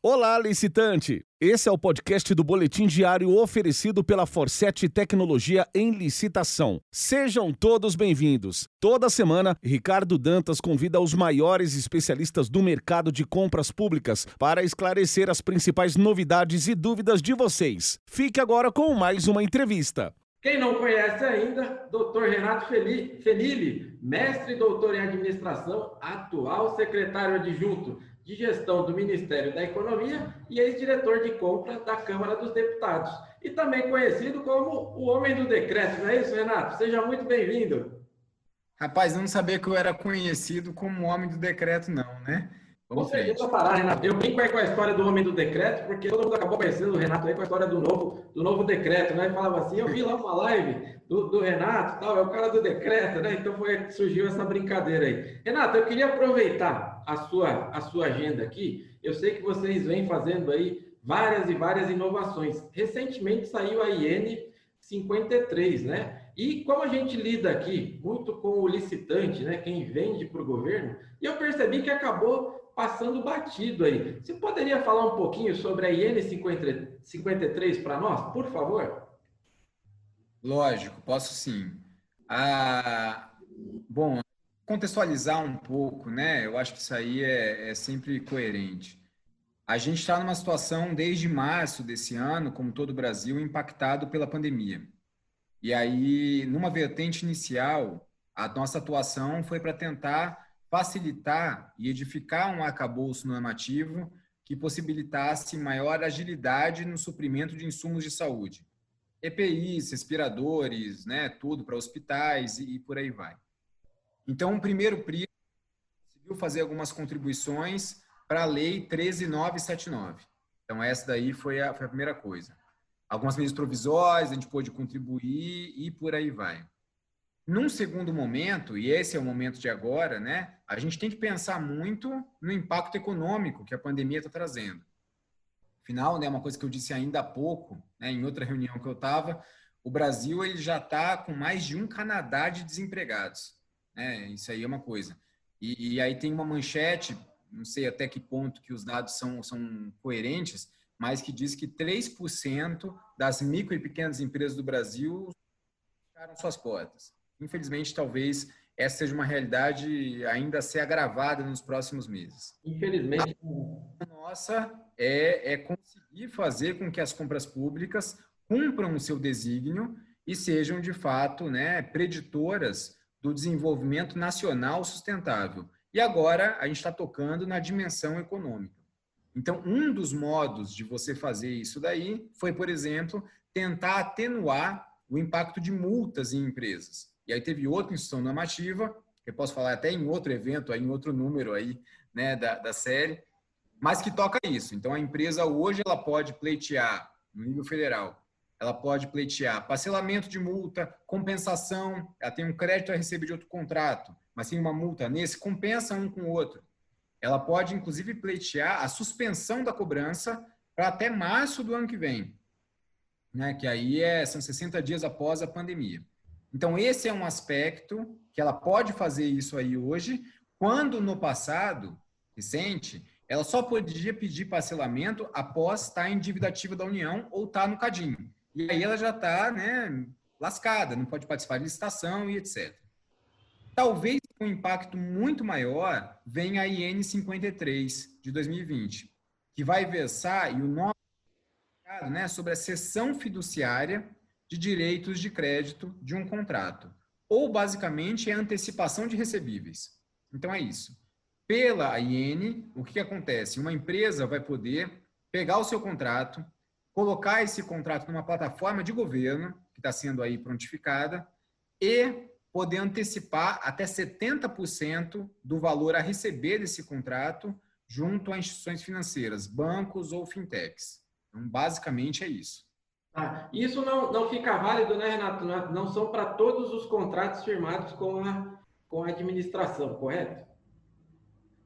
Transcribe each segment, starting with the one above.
Olá, licitante! Esse é o podcast do Boletim Diário oferecido pela Forset Tecnologia em Licitação. Sejam todos bem-vindos. Toda semana, Ricardo Dantas convida os maiores especialistas do mercado de compras públicas para esclarecer as principais novidades e dúvidas de vocês. Fique agora com mais uma entrevista. Quem não conhece ainda, Dr. Renato Felili, mestre e doutor em administração, atual secretário adjunto de Gestão do Ministério da Economia e ex-diretor de compra da Câmara dos Deputados. E também conhecido como o Homem do Decreto, não é isso, Renato? Seja muito bem-vindo. Rapaz, eu não sabia que eu era conhecido como Homem do Decreto, não, né? Vamos Você frente. parar, Renato. Eu brinco aí com a história do Homem do Decreto, porque todo mundo acabou conhecendo o Renato aí com a história do novo, do novo decreto, né? Ele falava assim, eu vi lá uma live do, do Renato tal, é o cara do decreto, né? Então foi, surgiu essa brincadeira aí. Renato, eu queria aproveitar a sua, a sua agenda aqui, eu sei que vocês vêm fazendo aí várias e várias inovações. Recentemente saiu a IN 53, né? E como a gente lida aqui muito com o licitante, né? Quem vende para o governo, e eu percebi que acabou passando batido aí. Você poderia falar um pouquinho sobre a IN 53 para nós, por favor? Lógico, posso sim. Ah, bom, contextualizar um pouco, né? Eu acho que isso aí é, é sempre coerente. A gente está numa situação desde março desse ano, como todo o Brasil, impactado pela pandemia. E aí, numa vertente inicial, a nossa atuação foi para tentar facilitar e edificar um arcabouço normativo que possibilitasse maior agilidade no suprimento de insumos de saúde. EPIs, respiradores, né, tudo para hospitais e, e por aí vai. Então, o primeiro PRI conseguiu fazer algumas contribuições para a Lei 13979. Então, essa daí foi a, foi a primeira coisa. Algumas medidas provisórias, a gente pôde contribuir e por aí vai. Num segundo momento, e esse é o momento de agora, né, a gente tem que pensar muito no impacto econômico que a pandemia está trazendo. Afinal, né, uma coisa que eu disse ainda há pouco, né, em outra reunião que eu estava, o Brasil ele já está com mais de um Canadá de desempregados. Né? Isso aí é uma coisa. E, e, aí tem uma manchete, não sei até que ponto que os dados são, são coerentes, mas que diz que 3% das micro e pequenas empresas do Brasil fecharam suas portas. Infelizmente, talvez essa seja uma realidade ainda a ser agravada nos próximos meses. Infelizmente. A nossa é, é conseguir fazer com que as compras públicas cumpram o seu desígnio e sejam, de fato, né, preditoras do desenvolvimento nacional sustentável. E agora a gente está tocando na dimensão econômica. Então, um dos modos de você fazer isso daí foi, por exemplo, tentar atenuar o impacto de multas em empresas. E aí teve outra instituição normativa, que eu posso falar até em outro evento, aí, em outro número aí, né, da, da série, mas que toca isso. Então, a empresa hoje ela pode pleitear no nível federal ela pode pleitear parcelamento de multa, compensação, ela tem um crédito a receber de outro contrato, mas tem uma multa nesse, compensa um com o outro. Ela pode, inclusive, pleitear a suspensão da cobrança para até março do ano que vem, né? que aí é, são 60 dias após a pandemia. Então, esse é um aspecto que ela pode fazer isso aí hoje, quando no passado recente, ela só podia pedir parcelamento após estar em dívida ativa da União ou estar no cadinho. E aí ela já está né, lascada, não pode participar de licitação e etc. Talvez um impacto muito maior venha a IN 53 de 2020, que vai versar, e o nome né, sobre a cessão fiduciária de direitos de crédito de um contrato. Ou, basicamente, é antecipação de recebíveis. Então, é isso. Pela IN, o que acontece? Uma empresa vai poder pegar o seu contrato, colocar esse contrato numa plataforma de governo, que está sendo aí prontificada, e poder antecipar até 70% do valor a receber desse contrato junto a instituições financeiras, bancos ou fintechs. Então, basicamente é isso. Ah, isso não, não fica válido, né, Renato? Não são para todos os contratos firmados com a, com a administração, correto?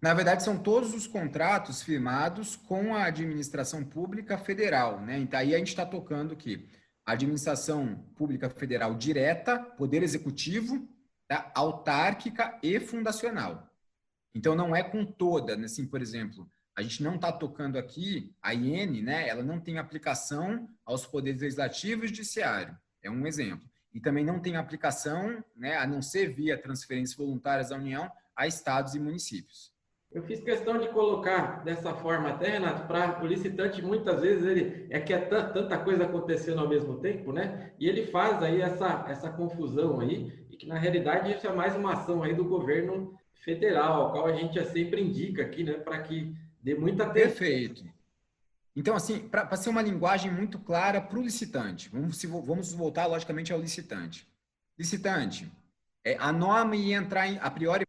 Na verdade, são todos os contratos firmados com a administração pública federal, né? Então, aí a gente está tocando que a administração pública federal direta, poder executivo, tá? autárquica e fundacional. Então, não é com toda, né? assim, por exemplo, A gente não está tocando aqui, a IN, né, ela não tem aplicação aos poderes legislativo e judiciário. É um exemplo. E também não tem aplicação, né, a não ser via transferências voluntárias da União, a estados e municípios. Eu fiz questão de colocar dessa forma até, Renato, para o licitante, muitas vezes ele é que é tanta coisa acontecendo ao mesmo tempo, né? E ele faz aí essa, essa confusão aí, e que na realidade isso é mais uma ação aí do governo federal, ao qual a gente sempre indica aqui, né, para que dê muita atenção. Perfeito. Então, assim, para ser uma linguagem muito clara para o licitante, vamos, vamos voltar logicamente ao licitante. Licitante, é, a norma ia entrar em, a priori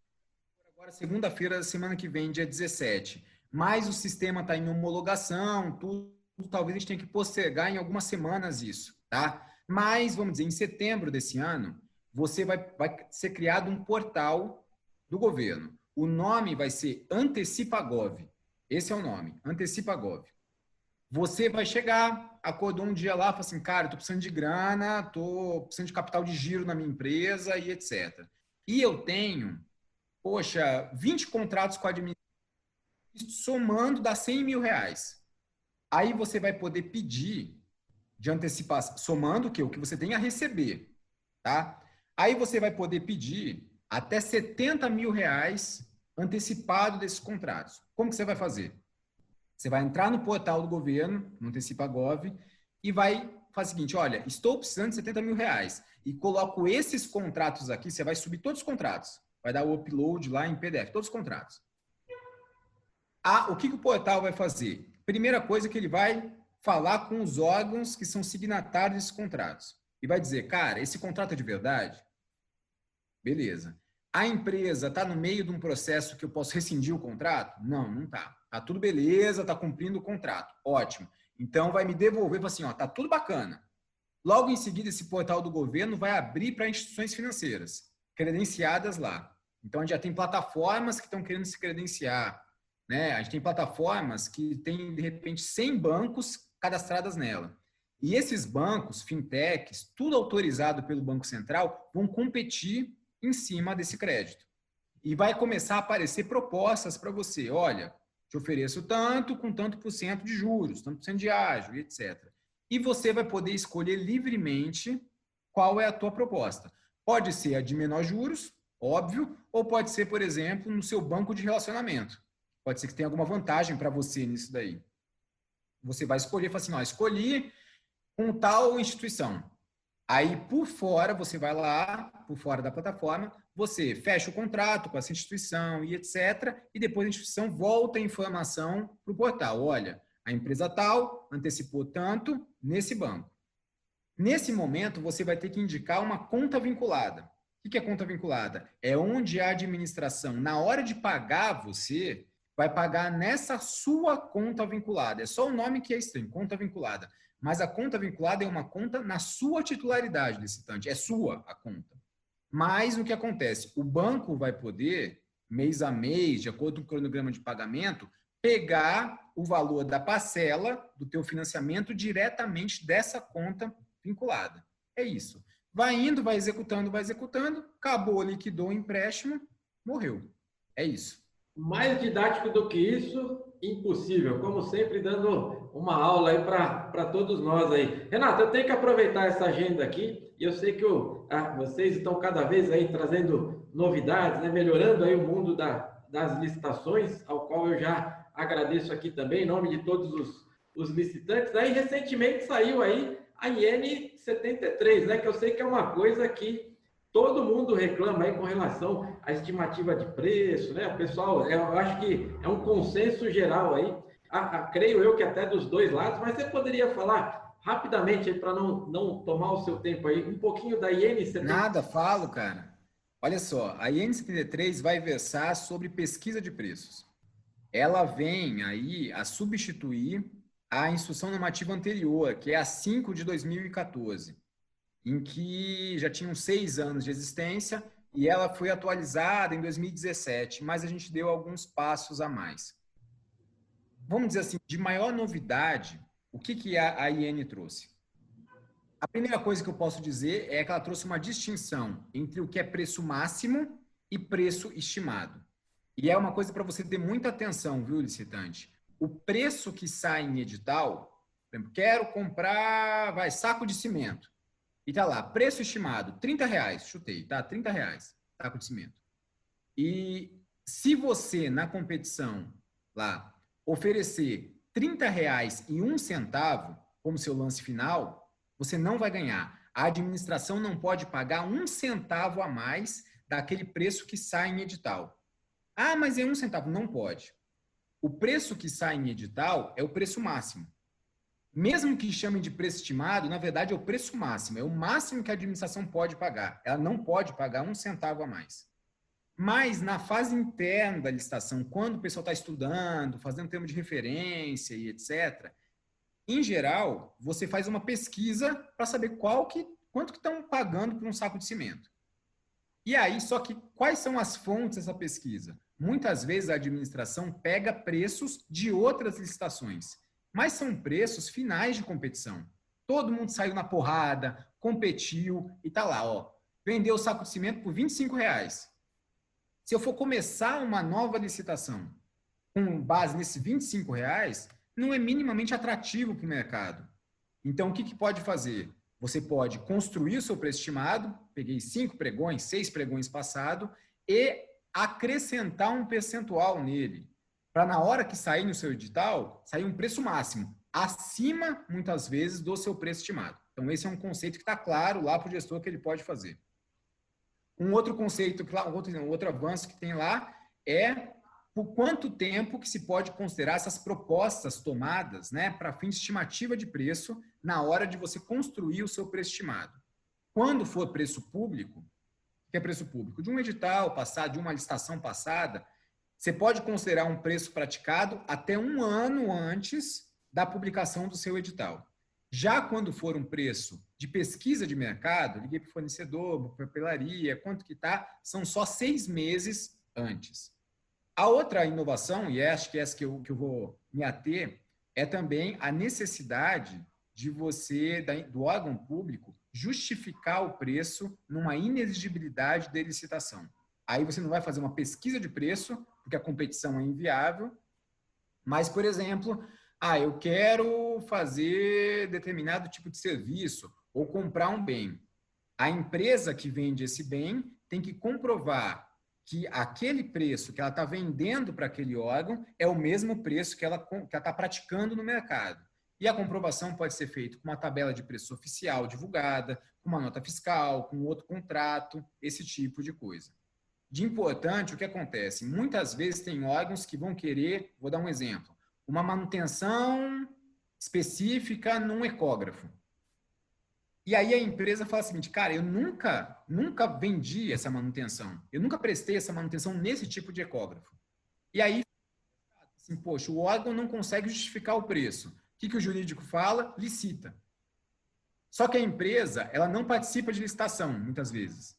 segunda-feira da semana que vem, dia 17. Mas o sistema está em homologação, tudo, talvez a gente tenha que postergar em algumas semanas isso, tá? Mas, vamos dizer, em setembro desse ano, você vai, vai ser criado um portal do governo. O nome vai ser Antecipagov. Esse é o nome, Antecipagov. Você vai chegar, acordou um dia lá, fala assim, cara, estou precisando de grana, estou precisando de capital de giro na minha empresa e etc. E eu tenho poxa, 20 contratos com a administração, somando dá 100 mil reais. Aí você vai poder pedir de antecipação, somando o que? O que você tem a receber, tá? Aí você vai poder pedir até 70 mil reais antecipado desses contratos. Como que você vai fazer? Você vai entrar no portal do governo, no Antecipa Gov, e vai fazer o seguinte: olha, estou precisando de 70 mil reais. E coloco esses contratos aqui, você vai subir todos os contratos vai dar o upload lá em PDF, todos os contratos. Ah, o que, que o portal vai fazer? Primeira coisa que ele vai falar com os órgãos que são signatários desses contratos. E vai dizer, cara, esse contrato é de verdade? Beleza. A empresa está no meio de um processo que eu posso rescindir o contrato? Não, não está. Tá tudo beleza, está cumprindo o contrato. Ótimo. Então vai me devolver, para assim, ó, tá tudo bacana. Logo em seguida, esse portal do governo vai abrir para instituições financeiras credenciadas lá. Então, a gente já tem plataformas que estão querendo se credenciar. Né? A gente tem plataformas que tem, de repente, 100 bancos cadastradas nela. E esses bancos, fintechs, tudo autorizado pelo Banco Central, vão competir em cima desse crédito. E vai começar a aparecer propostas para você. Olha, te ofereço tanto com tanto por cento de juros, tanto por cento de ágio, etc. E você vai poder escolher livremente qual é a tua proposta. Pode ser a de menor juros, óbvio, ou pode ser, por exemplo, no seu banco de relacionamento. Pode ser que tenha alguma vantagem para você nisso daí. Você vai escolher, fala assim, ó, escolhi com tal instituição. Aí, por fora, você vai lá, por fora da plataforma, você fecha o contrato com essa instituição e etc. E depois a instituição volta a informação para o portal. Olha, a empresa tal antecipou tanto nesse banco. Nesse momento, você vai ter que indicar uma conta vinculada. O que é conta vinculada? É onde a administração, na hora de pagar você, vai pagar nessa sua conta vinculada. É só o nome que é estranho, conta vinculada. Mas a conta vinculada é uma conta na sua titularidade, licitante. É sua a conta. Mas o que acontece? O banco vai poder, mês a mês, de acordo com o cronograma de pagamento, pegar o valor da parcela do teu financiamento diretamente dessa conta vinculada. É isso. Vai indo, vai executando, vai executando, acabou, liquidou o empréstimo, morreu. É isso. Mais didático do que isso, impossível. Como sempre, dando uma aula aí para todos nós aí. Renato, eu tenho que aproveitar essa agenda aqui. E eu sei que o, ah, vocês estão cada vez aí trazendo novidades, né? melhorando aí o mundo da, das licitações, ao qual eu já agradeço aqui também, em nome de todos os, os licitantes. Aí, recentemente saiu aí a IN 73, né? Que eu sei que é uma coisa que todo mundo reclama aí com relação à estimativa de preço, né? Pessoal, eu acho que é um consenso geral aí. A, a, creio eu que até dos dois lados, mas você poderia falar rapidamente para não, não tomar o seu tempo aí, um pouquinho da IN 73? Nada, falo, cara. Olha só, a IN 73 vai versar sobre pesquisa de preços. Ela vem aí a substituir a instrução normativa anterior, que é a 5 de 2014, em que já tinham seis anos de existência e ela foi atualizada em 2017, mas a gente deu alguns passos a mais. Vamos dizer assim, de maior novidade, o que, que a IN trouxe? A primeira coisa que eu posso dizer é que ela trouxe uma distinção entre o que é preço máximo e preço estimado. E é uma coisa para você ter muita atenção, viu, licitante? O preço que sai em edital, exemplo, quero comprar, vai, saco de cimento. E tá lá, preço estimado, 30 reais, chutei, tá? 30 reais, saco de cimento. E se você, na competição, lá, oferecer 30 reais e um centavo como seu lance final, você não vai ganhar. A administração não pode pagar um centavo a mais daquele preço que sai em edital. Ah, mas é um centavo. Não pode. O preço que sai em edital é o preço máximo. Mesmo que chamem de preço estimado, na verdade é o preço máximo, é o máximo que a administração pode pagar. Ela não pode pagar um centavo a mais. Mas na fase interna da licitação, quando o pessoal está estudando, fazendo termo de referência e etc., em geral, você faz uma pesquisa para saber qual que, quanto que estão pagando por um saco de cimento. E aí, só que quais são as fontes dessa pesquisa? Muitas vezes a administração pega preços de outras licitações, mas são preços finais de competição. Todo mundo saiu na porrada, competiu e tá lá, ó. Vendeu o saco de cimento por 25 reais. Se eu for começar uma nova licitação com base nesses 25 reais, não é minimamente atrativo para o mercado. Então, o que, que pode fazer? Você pode construir o seu preço estimado, peguei cinco pregões, seis pregões passado, e acrescentar um percentual nele, para na hora que sair no seu edital, sair um preço máximo, acima, muitas vezes, do seu preço estimado. Então, esse é um conceito que está claro lá para o gestor que ele pode fazer. Um outro conceito, um outro, um outro avanço que tem lá é por quanto tempo que se pode considerar essas propostas tomadas né, para fins de estimativa de preço na hora de você construir o seu preço estimado. Quando for preço público, que é preço público? De um edital passado, de uma licitação passada, você pode considerar um preço praticado até um ano antes da publicação do seu edital. Já quando for um preço de pesquisa de mercado, liguei para o fornecedor, papelaria, quanto que está, são só seis meses antes. A outra inovação, e acho que é essa que eu, que eu vou me ater, é também a necessidade de você, do órgão público, justificar o preço numa inexigibilidade de licitação. Aí você não vai fazer uma pesquisa de preço, porque a competição é inviável, mas, por exemplo, ah, eu quero fazer determinado tipo de serviço ou comprar um bem. A empresa que vende esse bem tem que comprovar que aquele preço que ela está vendendo para aquele órgão é o mesmo preço que ela está praticando no mercado. E a comprovação pode ser feita com uma tabela de preço oficial divulgada, com uma nota fiscal, com outro contrato, esse tipo de coisa. De importante, o que acontece? Muitas vezes tem órgãos que vão querer, vou dar um exemplo, uma manutenção específica num ecógrafo. E aí a empresa fala o seguinte, cara, eu nunca, nunca vendi essa manutenção. Eu nunca prestei essa manutenção nesse tipo de ecógrafo. E aí, assim, poxa, o órgão não consegue justificar o preço. Que, que o jurídico fala? Licita. Só que a empresa, ela não participa de licitação, muitas vezes.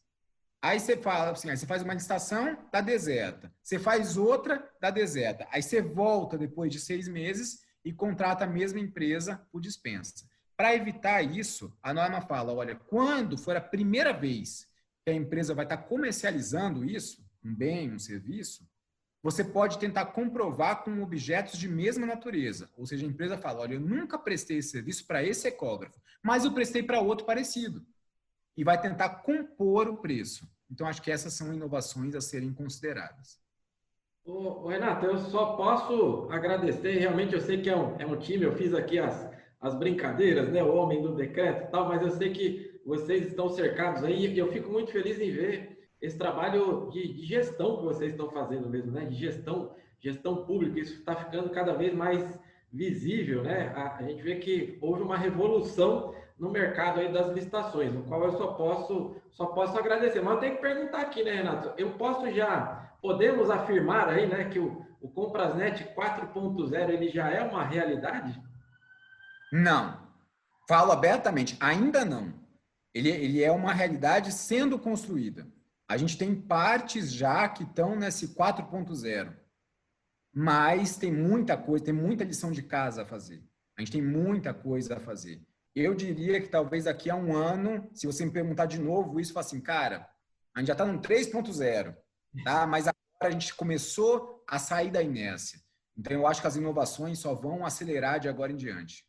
Aí você fala assim, você faz uma licitação, dá deserta. Você faz outra, dá deserta. Aí você volta depois de seis meses e contrata a mesma empresa por dispensa. Para evitar isso, a norma fala: olha, quando for a primeira vez que a empresa vai estar comercializando isso, um bem, um serviço, você pode tentar comprovar com objetos de mesma natureza. Ou seja, a empresa fala: olha, eu nunca prestei esse serviço para esse ecógrafo, mas eu prestei para outro parecido. E vai tentar compor o preço. Então, acho que essas são inovações a serem consideradas. Ô, Renato, eu só posso agradecer. Realmente, eu sei que é um, é um time, eu fiz aqui as, as brincadeiras, né? O homem do decreto e tal, mas eu sei que vocês estão cercados aí e eu fico muito feliz em ver esse trabalho de, de gestão que vocês estão fazendo mesmo, né? De gestão, gestão pública, isso está ficando cada vez mais visível, né? A, a, gente vê que houve uma revolução no mercado aí das licitações, no qual eu só posso só posso agradecer. Mas eu tenho que perguntar aqui, né, Renato? Eu posso já podemos afirmar aí, né, que o, o Comprasnet 4.0 ele já é uma realidade? Não. Falo abertamente, ainda não. Ele, ele é uma realidade sendo construída. A gente tem partes já que estão nesse 4.0. Mas tem muita coisa, tem muita lição de casa a fazer. A gente tem muita coisa a fazer. Eu diria que talvez daqui a um ano, se você me perguntar de novo isso, fala assim, cara, a gente já está no 3.0, tá? mas agora a gente começou a sair da inércia. Então, eu acho que as inovações só vão acelerar de agora em diante.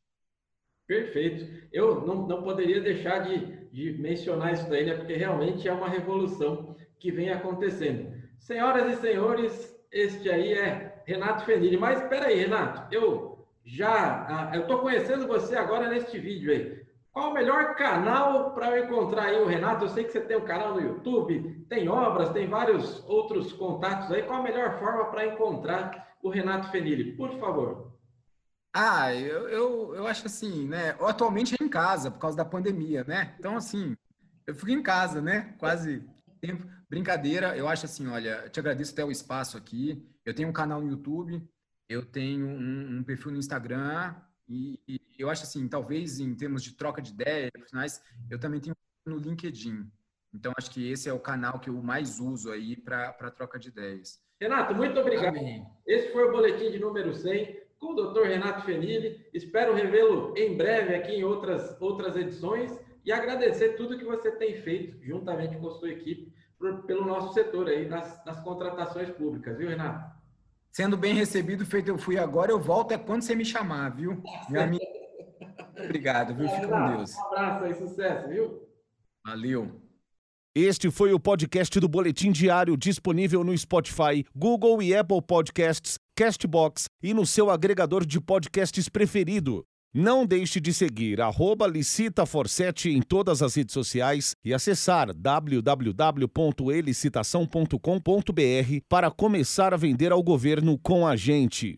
Perfeito. Eu não, não poderia deixar de, de mencionar isso daí, né? porque realmente é uma revolução que vem acontecendo. Senhoras e senhores, este aí é Renato Fenili. Mas espera aí, Renato, eu já ah, eu estou conhecendo você agora neste vídeo aí. Qual o melhor canal para eu encontrar aí o Renato? Eu sei que você tem um canal no YouTube, tem obras, tem vários outros contatos aí. Qual a melhor forma para encontrar o Renato Fenili? Por favor. Ah, eu, eu, eu acho assim, né? Atualmente é em casa, por causa da pandemia, né? Então, assim, eu fico em casa, né? Quase tempo. Brincadeira, eu acho assim, olha, te agradeço até o espaço aqui. Eu tenho um canal no YouTube, eu tenho um, um perfil no Instagram, e, e, eu acho assim, talvez em termos de troca de ideias, eu também tenho no LinkedIn. Então, acho que esse é o canal que eu mais uso aí para troca de ideias. Renato, muito obrigado. Amém. Esse foi o boletim de número 100 com o Dr. Renato Fenili. Espero revê-lo em breve aqui em outras, outras edições e agradecer tudo que você tem feito juntamente com a sua equipe por, pelo nosso setor aí nas, nas contratações públicas, viu, Renato? Sendo bem recebido, feito eu fui agora, eu volto é quando você me chamar, viu? Minha amiga... Obrigado, viu? Fica com Deus. Um abraço aí, sucesso, viu? Valeu. Este foi o podcast do Boletim Diário disponível no Spotify, Google e Apple Podcasts Castbox e no seu agregador de podcasts preferido. Não deixe de seguir licitaforset em todas as redes sociais e acessar www.elicitação.com.br para começar a vender ao governo com a gente.